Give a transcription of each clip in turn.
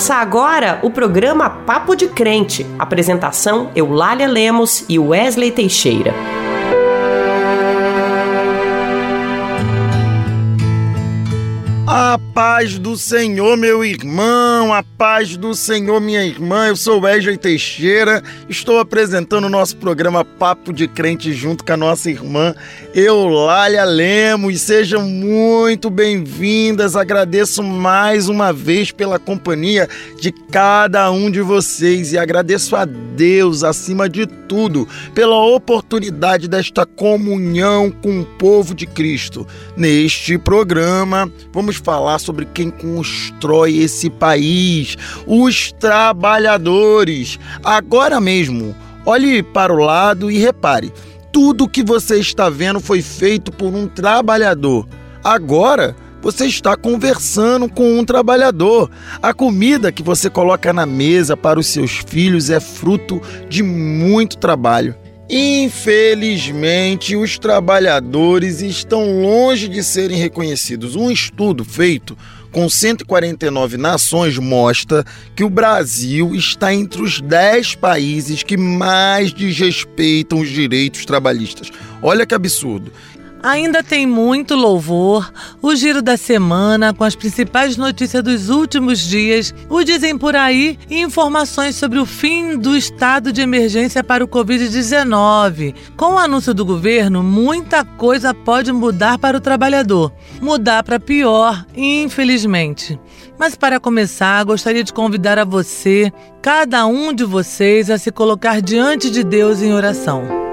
Começa agora o programa Papo de Crente. Apresentação: Eulália Lemos e Wesley Teixeira. A paz do Senhor, meu irmão, a paz do Senhor, minha irmã. Eu sou Wesley Teixeira, estou apresentando o nosso programa Papo de Crente junto com a nossa irmã Eulália Lemos. Sejam muito bem-vindas. Agradeço mais uma vez pela companhia de cada um de vocês e agradeço a Deus, acima de tudo, pela oportunidade desta comunhão com o povo de Cristo. Neste programa, vamos falar sobre quem constrói esse país, os trabalhadores. Agora mesmo, olhe para o lado e repare: tudo que você está vendo foi feito por um trabalhador. Agora, você está conversando com um trabalhador. A comida que você coloca na mesa para os seus filhos é fruto de muito trabalho. Infelizmente, os trabalhadores estão longe de serem reconhecidos. Um estudo feito com 149 nações mostra que o Brasil está entre os 10 países que mais desrespeitam os direitos trabalhistas. Olha que absurdo. Ainda tem muito louvor, o giro da semana com as principais notícias dos últimos dias, o dizem por aí e informações sobre o fim do estado de emergência para o Covid-19. Com o anúncio do governo, muita coisa pode mudar para o trabalhador. Mudar para pior, infelizmente. Mas para começar, gostaria de convidar a você, cada um de vocês, a se colocar diante de Deus em oração.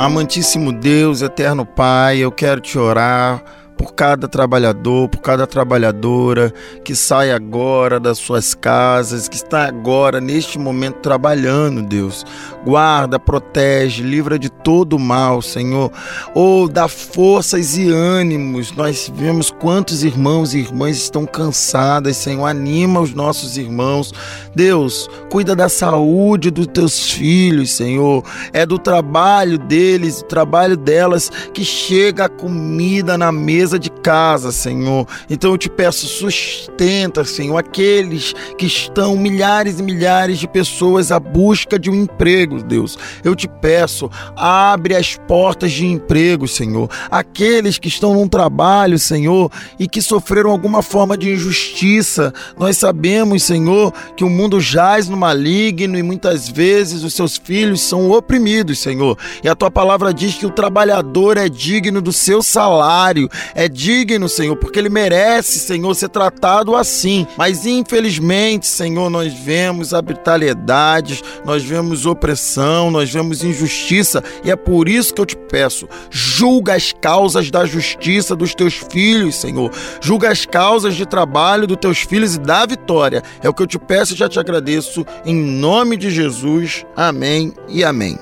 Amantíssimo Deus, eterno Pai, eu quero te orar por cada trabalhador, por cada trabalhadora que sai agora das suas casas, que está agora neste momento trabalhando, Deus. Guarda, protege, livra de todo mal, Senhor. Ou oh, dá forças e ânimos. Nós vemos quantos irmãos e irmãs estão cansadas, Senhor. Anima os nossos irmãos. Deus, cuida da saúde dos teus filhos, Senhor. É do trabalho deles, do trabalho delas que chega a comida na mesa de casa, Senhor. Então eu te peço, sustenta, Senhor, aqueles que estão, milhares e milhares de pessoas à busca de um emprego, Deus. Eu te peço, abre as portas de emprego, Senhor. Aqueles que estão num trabalho, Senhor, e que sofreram alguma forma de injustiça. Nós sabemos, Senhor, que o mundo jaz no maligno e muitas vezes os seus filhos são oprimidos, Senhor. E a tua palavra diz que o trabalhador é digno do seu salário, digno, Senhor, porque ele merece, Senhor, ser tratado assim. Mas infelizmente, Senhor, nós vemos arbitrariedades, nós vemos opressão, nós vemos injustiça e é por isso que eu te peço, julga as causas da justiça dos teus filhos, Senhor. Julga as causas de trabalho dos teus filhos e dá vitória. É o que eu te peço e já te agradeço em nome de Jesus. Amém e amém.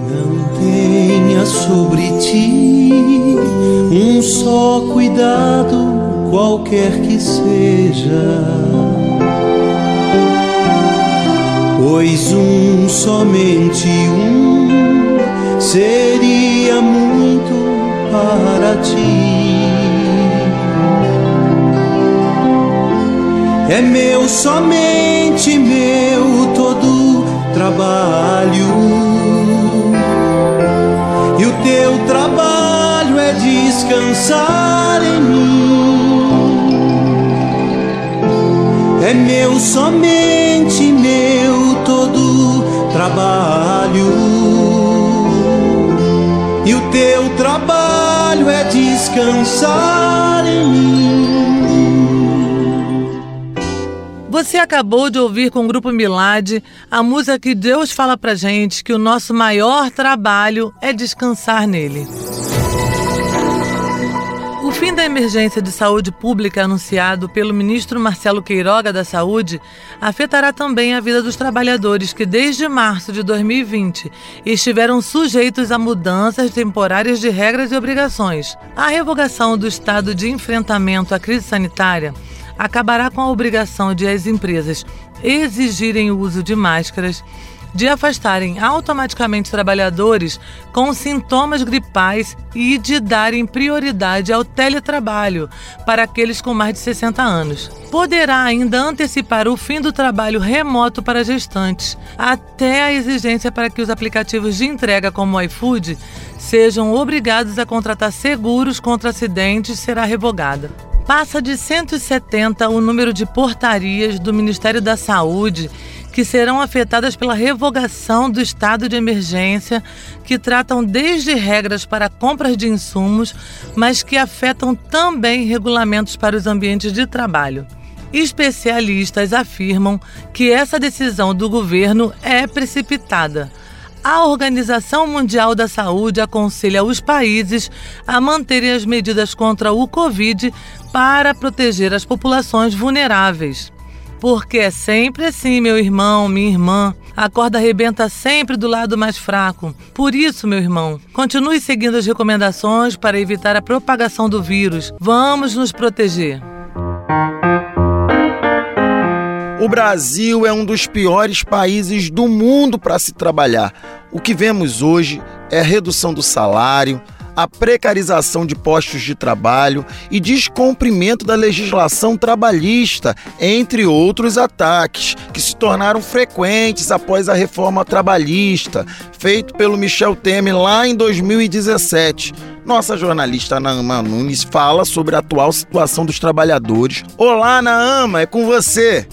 Não tenha sobre ti um só cuidado, qualquer que seja. Pois um, somente um, seria muito para ti. É meu, somente meu, todo trabalho descansar em mim. É meu, somente meu, todo trabalho. E o teu trabalho é descansar em mim. Você acabou de ouvir com o Grupo Milad a música que Deus fala pra gente que o nosso maior trabalho é descansar nele. O fim da emergência de saúde pública anunciado pelo ministro Marcelo Queiroga da Saúde afetará também a vida dos trabalhadores que, desde março de 2020, estiveram sujeitos a mudanças temporárias de regras e obrigações. A revogação do estado de enfrentamento à crise sanitária acabará com a obrigação de as empresas exigirem o uso de máscaras, de afastarem automaticamente trabalhadores com sintomas gripais e de darem prioridade ao teletrabalho para aqueles com mais de 60 anos. Poderá ainda antecipar o fim do trabalho remoto para gestantes, até a exigência para que os aplicativos de entrega como o iFood sejam obrigados a contratar seguros contra acidentes será revogada. Passa de 170 o número de portarias do Ministério da Saúde que serão afetadas pela revogação do estado de emergência, que tratam desde regras para compras de insumos, mas que afetam também regulamentos para os ambientes de trabalho. Especialistas afirmam que essa decisão do governo é precipitada a Organização Mundial da Saúde aconselha os países a manterem as medidas contra o Covid para proteger as populações vulneráveis. Porque é sempre assim, meu irmão, minha irmã. A corda arrebenta sempre do lado mais fraco. Por isso, meu irmão, continue seguindo as recomendações para evitar a propagação do vírus. Vamos nos proteger. O Brasil é um dos piores países do mundo para se trabalhar. O que vemos hoje é redução do salário, a precarização de postos de trabalho e descumprimento da legislação trabalhista, entre outros ataques que se tornaram frequentes após a reforma trabalhista, feito pelo Michel Temer lá em 2017. Nossa jornalista Naama Nunes fala sobre a atual situação dos trabalhadores. Olá, Naama, é com você.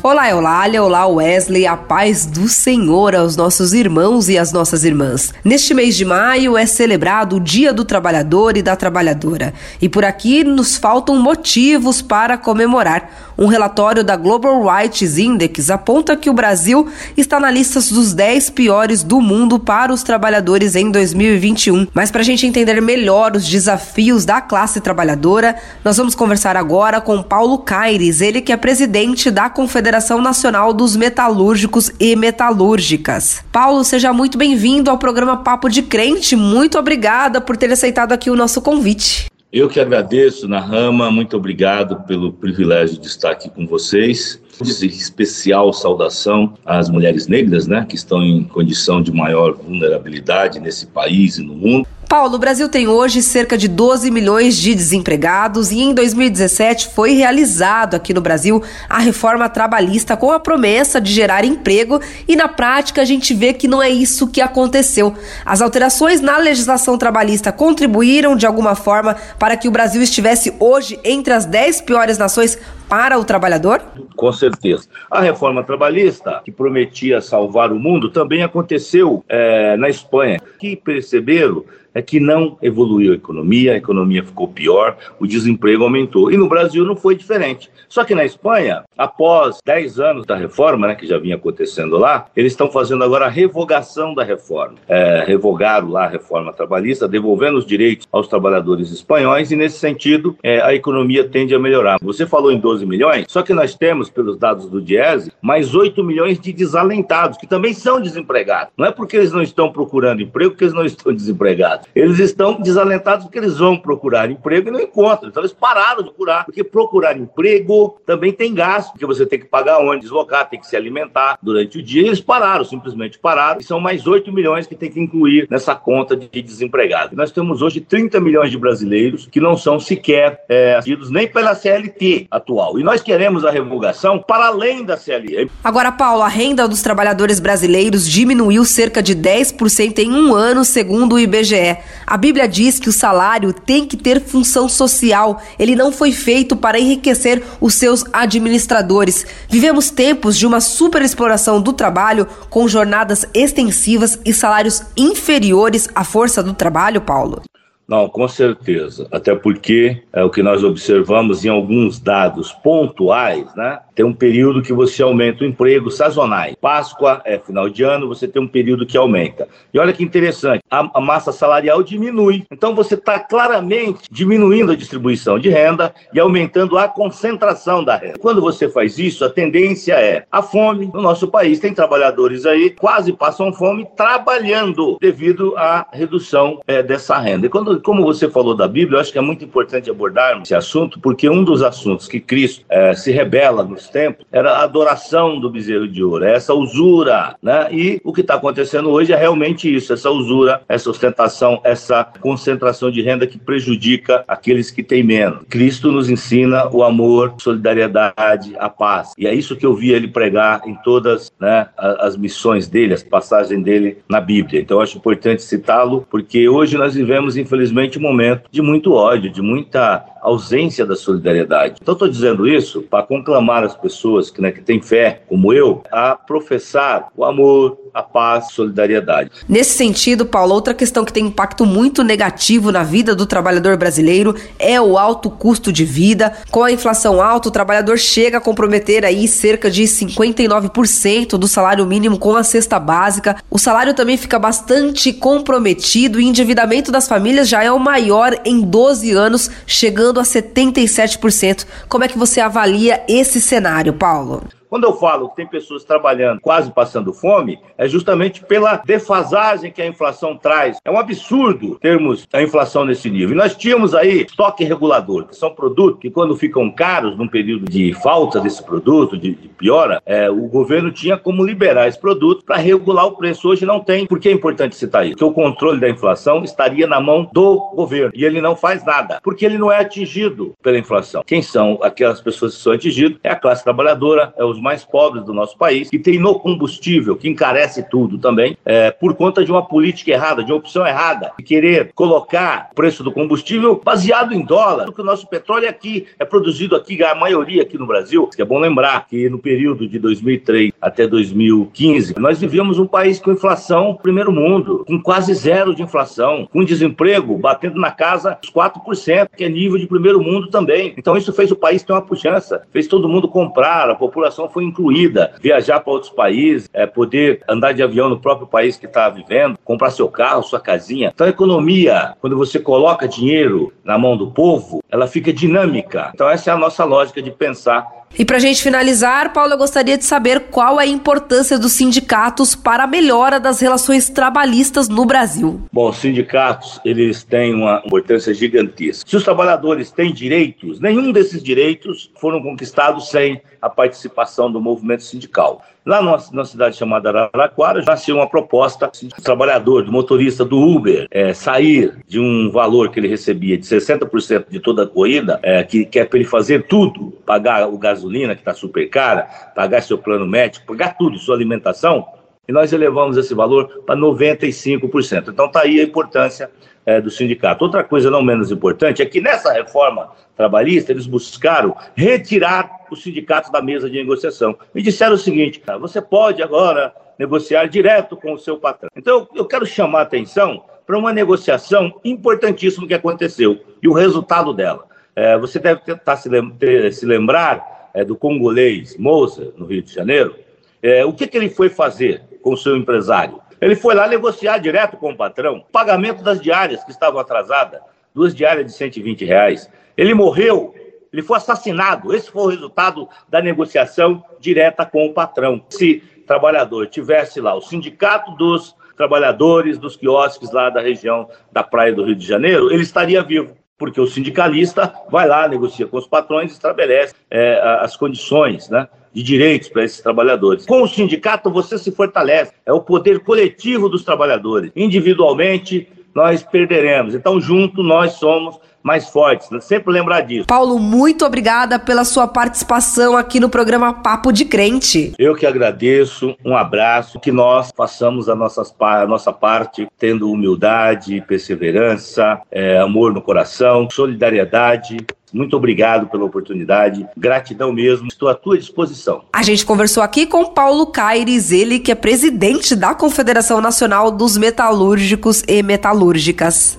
Olá, Eulália, olá, Wesley, a paz do Senhor aos nossos irmãos e às nossas irmãs. Neste mês de maio é celebrado o Dia do Trabalhador e da Trabalhadora. E por aqui nos faltam motivos para comemorar. Um relatório da Global Rights Index aponta que o Brasil está na lista dos 10 piores do mundo para os trabalhadores em 2021. Mas para a gente entender melhor os desafios da classe trabalhadora, nós vamos conversar agora com Paulo Caires, ele que é presidente da Confederação Nacional dos Metalúrgicos e Metalúrgicas. Paulo, seja muito bem-vindo ao programa Papo de Crente. Muito obrigada por ter aceitado aqui o nosso convite. Eu que agradeço, Rama, muito obrigado pelo privilégio de estar aqui com vocês. Especial saudação às mulheres negras, né, que estão em condição de maior vulnerabilidade nesse país e no mundo. Paulo, o Brasil tem hoje cerca de 12 milhões de desempregados e em 2017 foi realizado aqui no Brasil a reforma trabalhista com a promessa de gerar emprego e na prática a gente vê que não é isso que aconteceu. As alterações na legislação trabalhista contribuíram de alguma forma para que o Brasil estivesse hoje entre as 10 piores nações para o trabalhador? Com certeza. A reforma trabalhista, que prometia salvar o mundo, também aconteceu é, na Espanha, que perceberam é que não evoluiu a economia, a economia ficou pior, o desemprego aumentou. E no Brasil não foi diferente. Só que na Espanha, após 10 anos da reforma, né, que já vinha acontecendo lá, eles estão fazendo agora a revogação da reforma. É, revogaram lá a reforma trabalhista, devolvendo os direitos aos trabalhadores espanhóis, e nesse sentido, é, a economia tende a melhorar. Você falou em 12 milhões, só que nós temos, pelos dados do Diese, mais 8 milhões de desalentados, que também são desempregados. Não é porque eles não estão procurando emprego que eles não estão desempregados. Eles estão desalentados porque eles vão procurar emprego e não encontram. Então eles pararam de procurar, porque procurar emprego também tem gasto, porque você tem que pagar onde deslocar, tem que se alimentar durante o dia. Eles pararam, simplesmente pararam. E são mais 8 milhões que tem que incluir nessa conta de desempregados. Nós temos hoje 30 milhões de brasileiros que não são sequer é, assistidos nem pela CLT atual. E nós queremos a revogação para além da CLT. Agora, Paulo, a renda dos trabalhadores brasileiros diminuiu cerca de 10% em um ano, segundo o IBGE. A Bíblia diz que o salário tem que ter função social, ele não foi feito para enriquecer os seus administradores. Vivemos tempos de uma superexploração do trabalho, com jornadas extensivas e salários inferiores à força do trabalho, Paulo. Não, com certeza. Até porque é o que nós observamos em alguns dados pontuais, né? Tem um período que você aumenta o emprego sazonais. Páscoa é final de ano, você tem um período que aumenta. E olha que interessante, a, a massa salarial diminui. Então você está claramente diminuindo a distribuição de renda e aumentando a concentração da renda. Quando você faz isso, a tendência é a fome. No nosso país tem trabalhadores aí quase passam fome trabalhando devido à redução é, dessa renda. E quando Como você falou da Bíblia, eu acho que é muito importante abordarmos esse assunto, porque um dos assuntos que Cristo é, se rebela nos tempos era a adoração do bezerro de ouro, é essa usura, né? E o que está acontecendo hoje é realmente isso, essa usura, essa ostentação, essa concentração de renda que prejudica aqueles que têm menos. Cristo nos ensina o amor, solidariedade, a paz. E é isso que eu vi ele pregar em todas né, as missões dele, as passagens dele na Bíblia. Então eu acho importante citá-lo, porque hoje nós vivemos, infelizmente, um momento de muito ódio, de muita ausência da solidariedade. Então estou dizendo isso para conclamar as pessoas que, né, que têm fé, como eu, a professar o amor, a paz, solidariedade. Nesse sentido, Paulo, outra questão que tem impacto muito negativo na vida do trabalhador brasileiro é o alto custo de vida. Com a inflação alta, o trabalhador chega a comprometer aí cerca de 59% do salário mínimo com a cesta básica. O salário também fica bastante comprometido e endividamento das famílias já é o maior em 12 anos, chegando a 77%. Como é que você avalia esse cenário, Paulo? Quando eu falo que tem pessoas trabalhando quase passando fome, é justamente pela defasagem que a inflação traz. É um absurdo termos a inflação nesse nível. E nós tínhamos aí estoque regulador, que são produtos que, quando ficam caros num período de falta desse produto, de, de piora, é, o governo tinha como liberar esse produto para regular o preço. Hoje não tem. Por que é importante citar isso? Porque o controle da inflação estaria na mão do governo e ele não faz nada, porque ele não é atingido pela inflação. Quem são aquelas pessoas que são atingidas? É a classe trabalhadora, é os os mais pobres do nosso país, que tem no combustível, que encarece tudo também, é, por conta de uma política errada, de uma opção errada, de querer colocar o preço do combustível baseado em dólar, porque o nosso petróleo é aqui é produzido aqui, a maioria aqui no Brasil, que é bom lembrar que no período de 2003 até 2015, nós vivíamos um país com inflação primeiro mundo, com quase zero de inflação, com desemprego batendo na casa dos 4%, que é nível de primeiro mundo também. Então isso fez o país ter uma pujança, fez todo mundo comprar, a população foi incluída. Viajar para outros países, é, poder andar de avião no próprio país que está vivendo, comprar seu carro, sua casinha. Então, a economia, quando você coloca dinheiro na mão do povo, ela fica dinâmica. Então, essa é a nossa lógica de pensar e para a gente finalizar, Paulo, eu gostaria de saber qual é a importância dos sindicatos para a melhora das relações trabalhistas no Brasil. Bom, os sindicatos, eles têm uma importância gigantesca. Se os trabalhadores têm direitos, nenhum desses direitos foram conquistados sem a participação do movimento sindical. Lá na cidade chamada Araraquara, nasceu uma proposta do trabalhador, do motorista do Uber, é, sair de um valor que ele recebia de 60% de toda a corrida, é, que, que é para ele fazer tudo, pagar o gasolina, que está super cara, pagar seu plano médico, pagar tudo, sua alimentação, e nós elevamos esse valor para 95%. Então está aí a importância é, do sindicato. Outra coisa não menos importante é que nessa reforma trabalhista eles buscaram retirar os sindicatos da mesa de negociação e disseram o seguinte: você pode agora negociar direto com o seu patrão. Então eu quero chamar a atenção para uma negociação importantíssima que aconteceu e o resultado dela. É, você deve tentar se, lem se lembrar é, do congolês Moça, no Rio de Janeiro. É, o que, que ele foi fazer com o seu empresário? Ele foi lá negociar direto com o patrão pagamento das diárias que estavam atrasadas, duas diárias de 120 reais. Ele morreu, ele foi assassinado. Esse foi o resultado da negociação direta com o patrão. Se trabalhador tivesse lá o sindicato dos trabalhadores dos quiosques lá da região da praia do Rio de Janeiro, ele estaria vivo porque o sindicalista vai lá, negocia com os patrões estabelece é, as condições né, de direitos para esses trabalhadores. Com o sindicato, você se fortalece, é o poder coletivo dos trabalhadores. Individualmente, nós perderemos. Então, junto, nós somos mais fortes. Sempre lembrar disso. Paulo, muito obrigada pela sua participação aqui no programa Papo de Crente. Eu que agradeço, um abraço, que nós façamos a, nossas, a nossa parte, tendo humildade, perseverança, é, amor no coração, solidariedade. Muito obrigado pela oportunidade, gratidão mesmo, estou à tua disposição. A gente conversou aqui com Paulo Caires, ele que é presidente da Confederação Nacional dos Metalúrgicos e Metalúrgicas.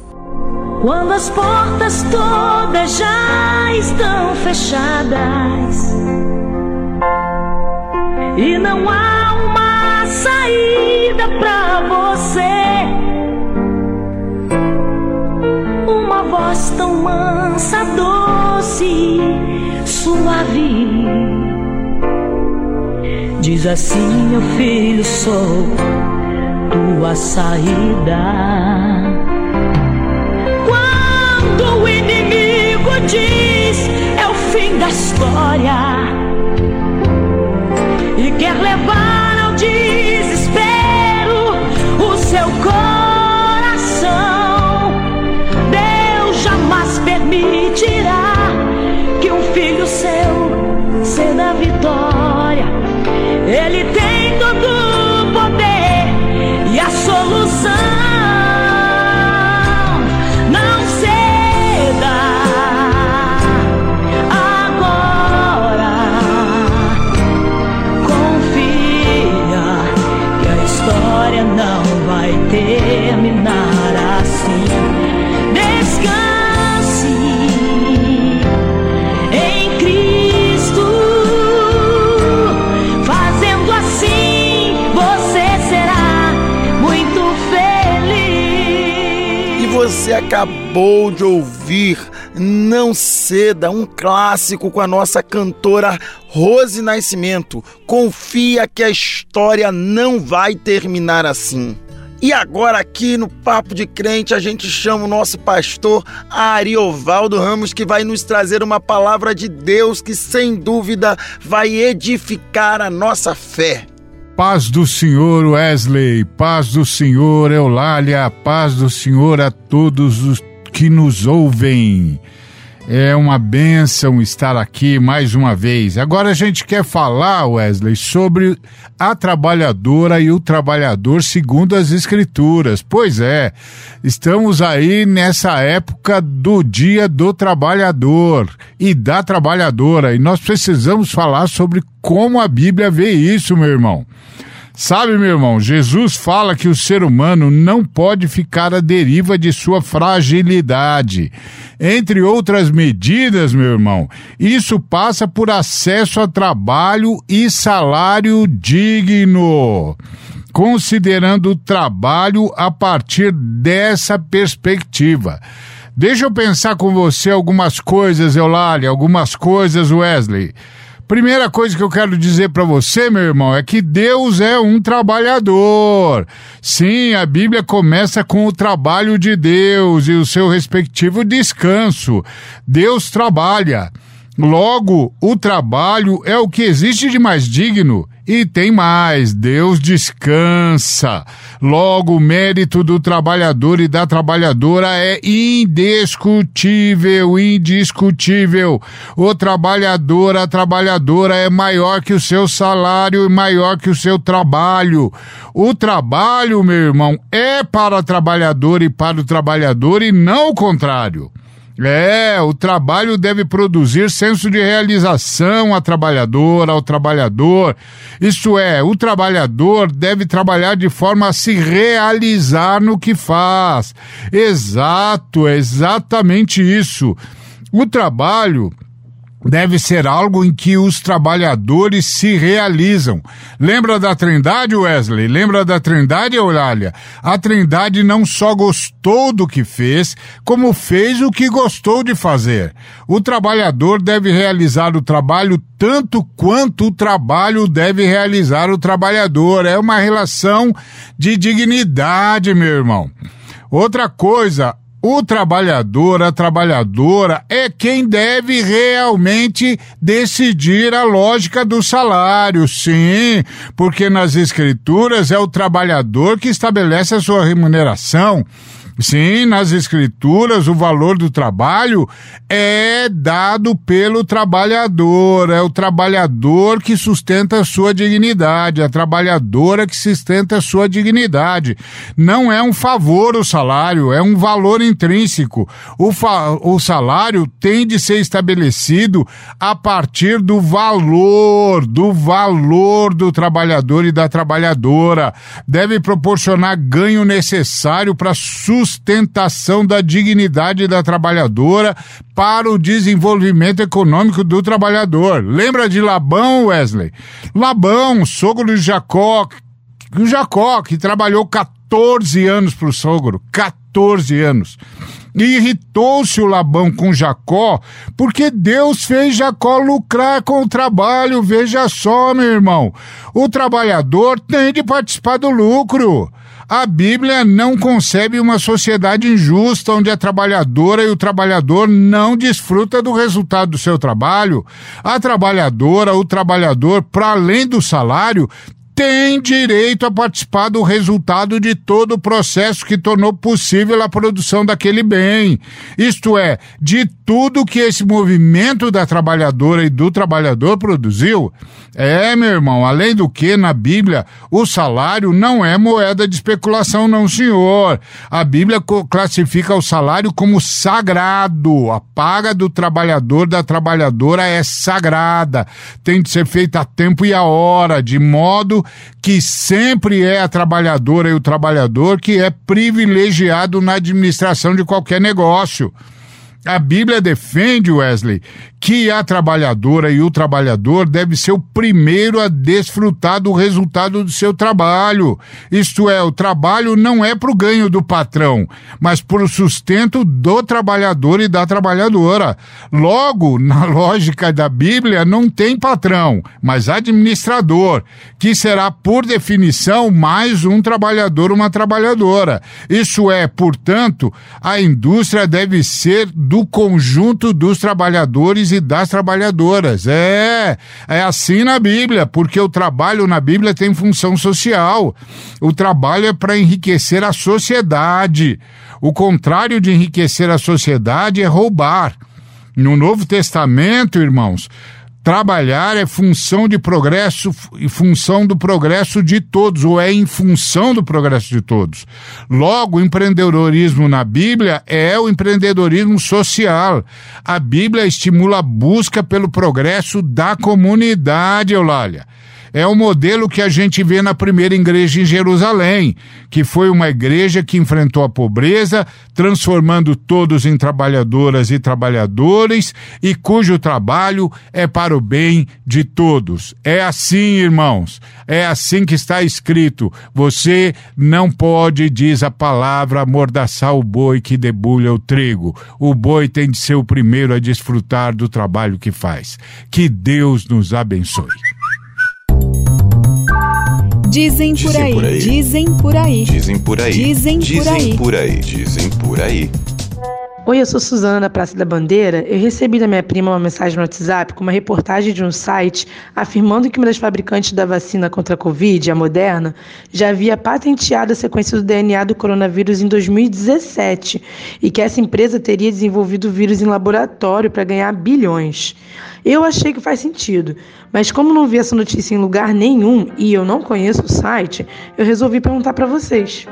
Quando as portas todas já estão fechadas e não há Diz assim, meu filho, sou tua saída. Quando o inimigo diz é o fim da história e quer levar ao desespero o seu coração, Deus jamais permitirá que um filho seu seja vitória. Ele tem acabou de ouvir Não Ceda, um clássico com a nossa cantora Rose Nascimento. Confia que a história não vai terminar assim. E agora aqui no Papo de Crente a gente chama o nosso pastor Ariovaldo Ramos que vai nos trazer uma palavra de Deus que sem dúvida vai edificar a nossa fé. Paz do Senhor Wesley, paz do Senhor Eulália, paz do Senhor a todos os que nos ouvem. É uma bênção estar aqui mais uma vez. Agora a gente quer falar, Wesley, sobre a trabalhadora e o trabalhador segundo as Escrituras. Pois é, estamos aí nessa época do Dia do Trabalhador e da Trabalhadora e nós precisamos falar sobre como a Bíblia vê isso, meu irmão. Sabe, meu irmão, Jesus fala que o ser humano não pode ficar à deriva de sua fragilidade. Entre outras medidas, meu irmão, isso passa por acesso a trabalho e salário digno. Considerando o trabalho a partir dessa perspectiva. Deixa eu pensar com você algumas coisas, Eulália, algumas coisas, Wesley. Primeira coisa que eu quero dizer para você, meu irmão, é que Deus é um trabalhador. Sim, a Bíblia começa com o trabalho de Deus e o seu respectivo descanso. Deus trabalha. Logo, o trabalho é o que existe de mais digno. E tem mais, Deus descansa. Logo, o mérito do trabalhador e da trabalhadora é indiscutível, indiscutível. O trabalhador, a trabalhadora é maior que o seu salário e maior que o seu trabalho. O trabalho, meu irmão, é para o trabalhador e para o trabalhador e não o contrário. É, o trabalho deve produzir senso de realização à trabalhadora, ao trabalhador. Isso é, o trabalhador deve trabalhar de forma a se realizar no que faz. Exato, é exatamente isso. O trabalho deve ser algo em que os trabalhadores se realizam. Lembra da Trindade, Wesley? Lembra da Trindade, Eulália? A Trindade não só gostou do que fez, como fez o que gostou de fazer. O trabalhador deve realizar o trabalho tanto quanto o trabalho deve realizar o trabalhador. É uma relação de dignidade, meu irmão. Outra coisa, o trabalhador, a trabalhadora é quem deve realmente decidir a lógica do salário, sim, porque nas escrituras é o trabalhador que estabelece a sua remuneração. Sim, nas escrituras o valor do trabalho é dado pelo trabalhador, é o trabalhador que sustenta a sua dignidade, a trabalhadora que sustenta a sua dignidade. Não é um favor o salário, é um valor intrínseco. O, o salário tem de ser estabelecido a partir do valor, do valor do trabalhador e da trabalhadora. Deve proporcionar ganho necessário para sustentar sustentação da dignidade da trabalhadora para o desenvolvimento econômico do trabalhador. Lembra de Labão, Wesley? Labão, sogro de Jacó, o Jacó, que trabalhou 14 anos para o sogro, 14 anos. E irritou-se o Labão com Jacó, porque Deus fez Jacó lucrar com o trabalho. Veja só, meu irmão. O trabalhador tem de participar do lucro. A Bíblia não concebe uma sociedade injusta onde a trabalhadora e o trabalhador não desfruta do resultado do seu trabalho. A trabalhadora, o trabalhador, para além do salário, tem direito a participar do resultado de todo o processo que tornou possível a produção daquele bem. Isto é, de tudo que esse movimento da trabalhadora e do trabalhador produziu. É, meu irmão, além do que, na Bíblia, o salário não é moeda de especulação, não, senhor. A Bíblia classifica o salário como sagrado. A paga do trabalhador, da trabalhadora é sagrada. Tem de ser feita a tempo e a hora, de modo que sempre é a trabalhadora e o trabalhador que é privilegiado na administração de qualquer negócio. A Bíblia defende, Wesley, que a trabalhadora e o trabalhador deve ser o primeiro a desfrutar do resultado do seu trabalho. Isto é, o trabalho não é para o ganho do patrão, mas para o sustento do trabalhador e da trabalhadora. Logo, na lógica da Bíblia, não tem patrão, mas administrador, que será, por definição, mais um trabalhador, uma trabalhadora. Isso é, portanto, a indústria deve ser do conjunto dos trabalhadores e das trabalhadoras. É, é assim na Bíblia, porque o trabalho na Bíblia tem função social. O trabalho é para enriquecer a sociedade. O contrário de enriquecer a sociedade é roubar. No Novo Testamento, irmãos, Trabalhar é função de progresso e função do progresso de todos, ou é em função do progresso de todos. Logo, o empreendedorismo na Bíblia é o empreendedorismo social. A Bíblia estimula a busca pelo progresso da comunidade, Eulália é o modelo que a gente vê na primeira igreja em Jerusalém, que foi uma igreja que enfrentou a pobreza, transformando todos em trabalhadoras e trabalhadores, e cujo trabalho é para o bem de todos. É assim, irmãos, é assim que está escrito. Você não pode, diz a palavra, amordaçar o boi que debulha o trigo. O boi tem de ser o primeiro a desfrutar do trabalho que faz. Que Deus nos abençoe. Dizem por, aí, dizem por aí, dizem por aí, dizem por aí, dizem por aí, dizem por aí. Oi, eu sou Suzana da Praça da Bandeira. Eu recebi da minha prima uma mensagem no WhatsApp com uma reportagem de um site afirmando que uma das fabricantes da vacina contra a Covid, a Moderna, já havia patenteado a sequência do DNA do coronavírus em 2017 e que essa empresa teria desenvolvido o vírus em laboratório para ganhar bilhões. Eu achei que faz sentido, mas como não vi essa notícia em lugar nenhum e eu não conheço o site, eu resolvi perguntar para vocês.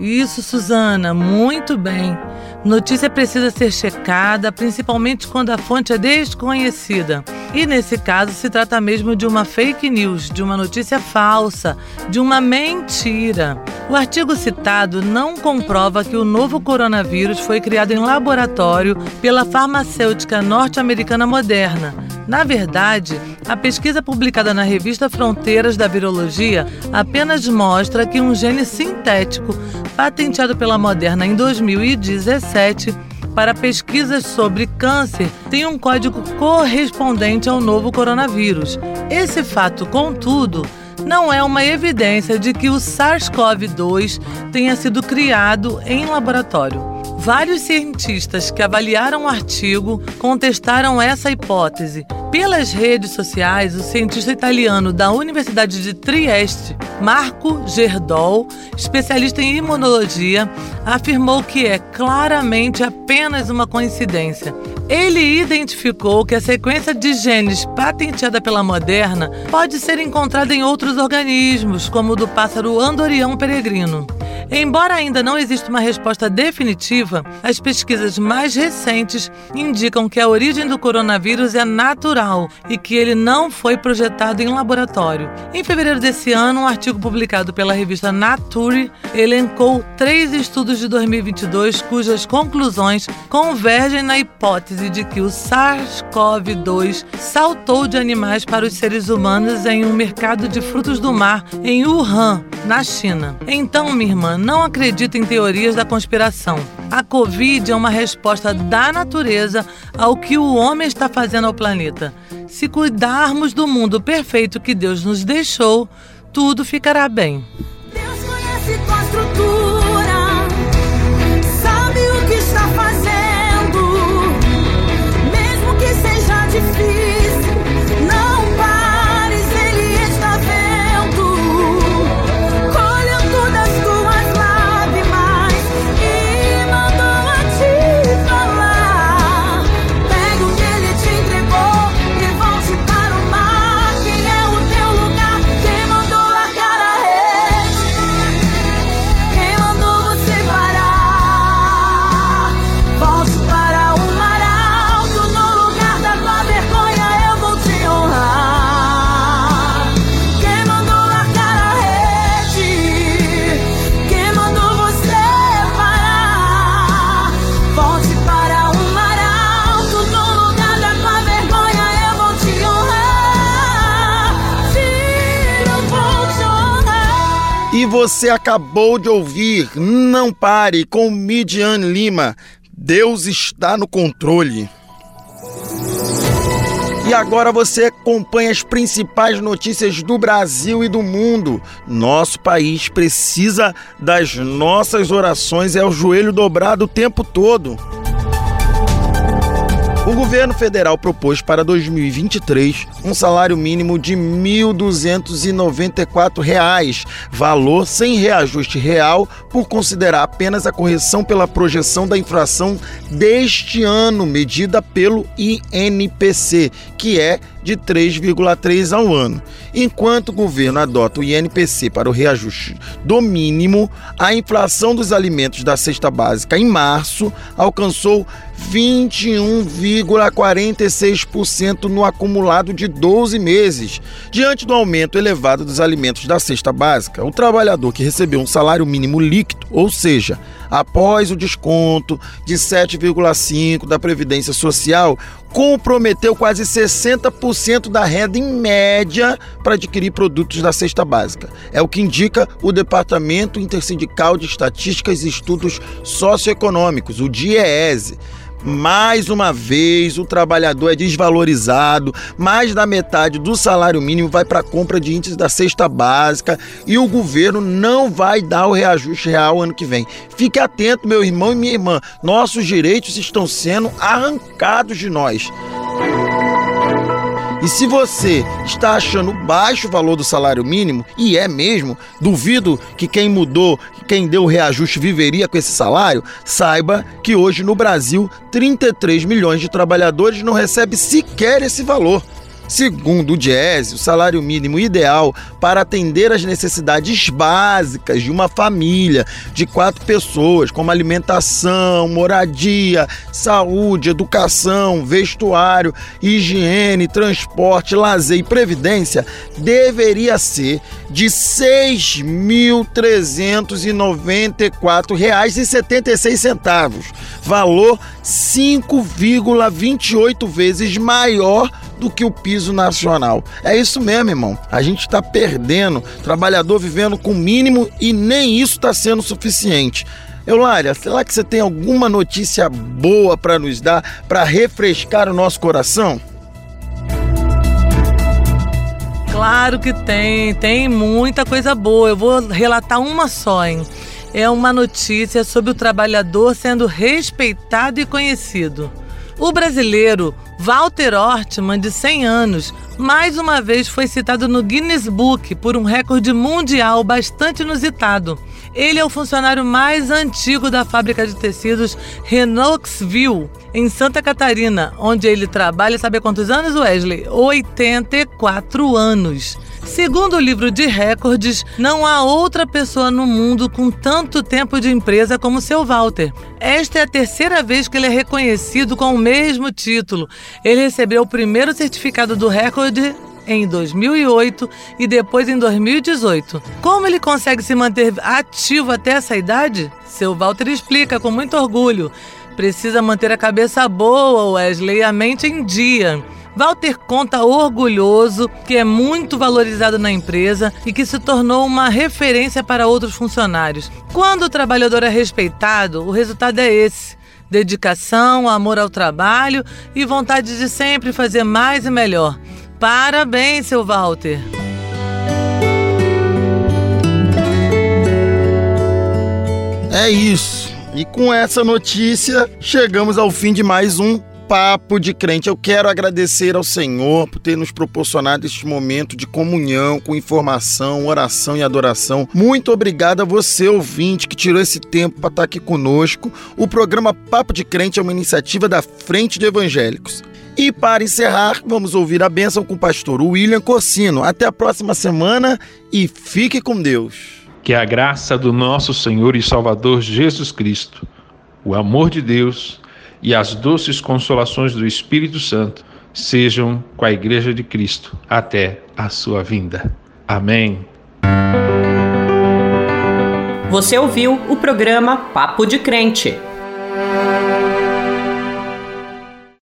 Isso, Suzana, muito bem. Notícia precisa ser checada, principalmente quando a fonte é desconhecida. E nesse caso se trata mesmo de uma fake news, de uma notícia falsa, de uma mentira. O artigo citado não comprova que o novo coronavírus foi criado em laboratório pela farmacêutica norte-americana Moderna. Na verdade, a pesquisa publicada na revista Fronteiras da Virologia apenas mostra que um gene sintético, patenteado pela Moderna em 2017, 2017 para pesquisas sobre câncer tem um código correspondente ao novo coronavírus. Esse fato, contudo, não é uma evidência de que o SARS-CoV-2 tenha sido criado em laboratório. Vários cientistas que avaliaram o artigo contestaram essa hipótese. Pelas redes sociais, o cientista italiano da Universidade de Trieste, Marco Gerdol, especialista em imunologia, afirmou que é claramente apenas uma coincidência. Ele identificou que a sequência de genes patenteada pela Moderna pode ser encontrada em outros organismos, como o do pássaro andorião peregrino. Embora ainda não exista uma resposta definitiva, as pesquisas mais recentes indicam que a origem do coronavírus é natural e que ele não foi projetado em laboratório. Em fevereiro desse ano, um artigo publicado pela revista Nature elencou três estudos de 2022 cujas conclusões convergem na hipótese de que o SARS-CoV-2 saltou de animais para os seres humanos em um mercado de frutos do mar em Wuhan, na China. Então, minha irmã, não acredita em teorias da conspiração. A Covid é uma resposta da natureza ao que o homem está fazendo ao planeta. Se cuidarmos do mundo perfeito que Deus nos deixou, tudo ficará bem. Você acabou de ouvir Não Pare com Midian Lima. Deus está no controle. E agora você acompanha as principais notícias do Brasil e do mundo. Nosso país precisa das nossas orações, é o joelho dobrado o tempo todo. Governo federal propôs para 2023 um salário mínimo de R$ 1.294, valor sem reajuste real, por considerar apenas a correção pela projeção da inflação deste ano, medida pelo INPC, que é de 3,3 ao ano. Enquanto o governo adota o INPC para o reajuste do mínimo, a inflação dos alimentos da cesta básica em março alcançou 21,46% no acumulado de 12 meses. Diante do aumento elevado dos alimentos da cesta básica, o trabalhador que recebeu um salário mínimo líquido, ou seja, após o desconto de 7,5% da Previdência Social, comprometeu quase 60% da renda em média para adquirir produtos da cesta básica. É o que indica o Departamento Intersindical de Estatísticas e Estudos Socioeconômicos, o DIEESE. Mais uma vez, o trabalhador é desvalorizado, mais da metade do salário mínimo vai para a compra de índices da cesta básica e o governo não vai dar o reajuste real ano que vem. Fique atento, meu irmão e minha irmã, nossos direitos estão sendo arrancados de nós. E se você está achando baixo o valor do salário mínimo, e é mesmo, duvido que quem mudou, quem deu o reajuste viveria com esse salário, saiba que hoje no Brasil 33 milhões de trabalhadores não recebem sequer esse valor. Segundo o Diese, o salário mínimo ideal para atender às necessidades básicas de uma família de quatro pessoas, como alimentação, moradia, saúde, educação, vestuário, higiene, transporte, lazer e previdência, deveria ser de R$ 6.394,76, valor 5,28 vezes maior do que o piso nacional. É isso mesmo, irmão. A gente está perdendo, trabalhador vivendo com mínimo e nem isso está sendo suficiente. Eulária, será que você tem alguma notícia boa para nos dar, para refrescar o nosso coração? Claro que tem, tem muita coisa boa. Eu vou relatar uma só, hein? É uma notícia sobre o trabalhador sendo respeitado e conhecido. O brasileiro Walter Ortman, de 100 anos, mais uma vez foi citado no Guinness Book por um recorde mundial bastante inusitado. Ele é o funcionário mais antigo da fábrica de tecidos Renoxville, em Santa Catarina, onde ele trabalha, sabe há quantos anos, Wesley? 84 anos. Segundo o livro de recordes, não há outra pessoa no mundo com tanto tempo de empresa como seu Walter. Esta é a terceira vez que ele é reconhecido com o mesmo título. Ele recebeu o primeiro certificado do recorde em 2008 e depois em 2018. Como ele consegue se manter ativo até essa idade? Seu Walter explica com muito orgulho. Precisa manter a cabeça boa, Wesley, e a mente em dia. Walter conta orgulhoso que é muito valorizado na empresa e que se tornou uma referência para outros funcionários. Quando o trabalhador é respeitado, o resultado é esse: dedicação, amor ao trabalho e vontade de sempre fazer mais e melhor. Parabéns, seu Walter! É isso. E com essa notícia, chegamos ao fim de mais um Papo de Crente. Eu quero agradecer ao Senhor por ter nos proporcionado este momento de comunhão, com informação, oração e adoração. Muito obrigado a você, ouvinte, que tirou esse tempo para estar aqui conosco. O programa Papo de Crente é uma iniciativa da Frente de Evangélicos. E para encerrar, vamos ouvir a bênção com o pastor William Corsino. Até a próxima semana e fique com Deus. Que a graça do nosso Senhor e Salvador Jesus Cristo, o amor de Deus e as doces consolações do Espírito Santo sejam com a Igreja de Cristo até a sua vinda. Amém. Você ouviu o programa Papo de Crente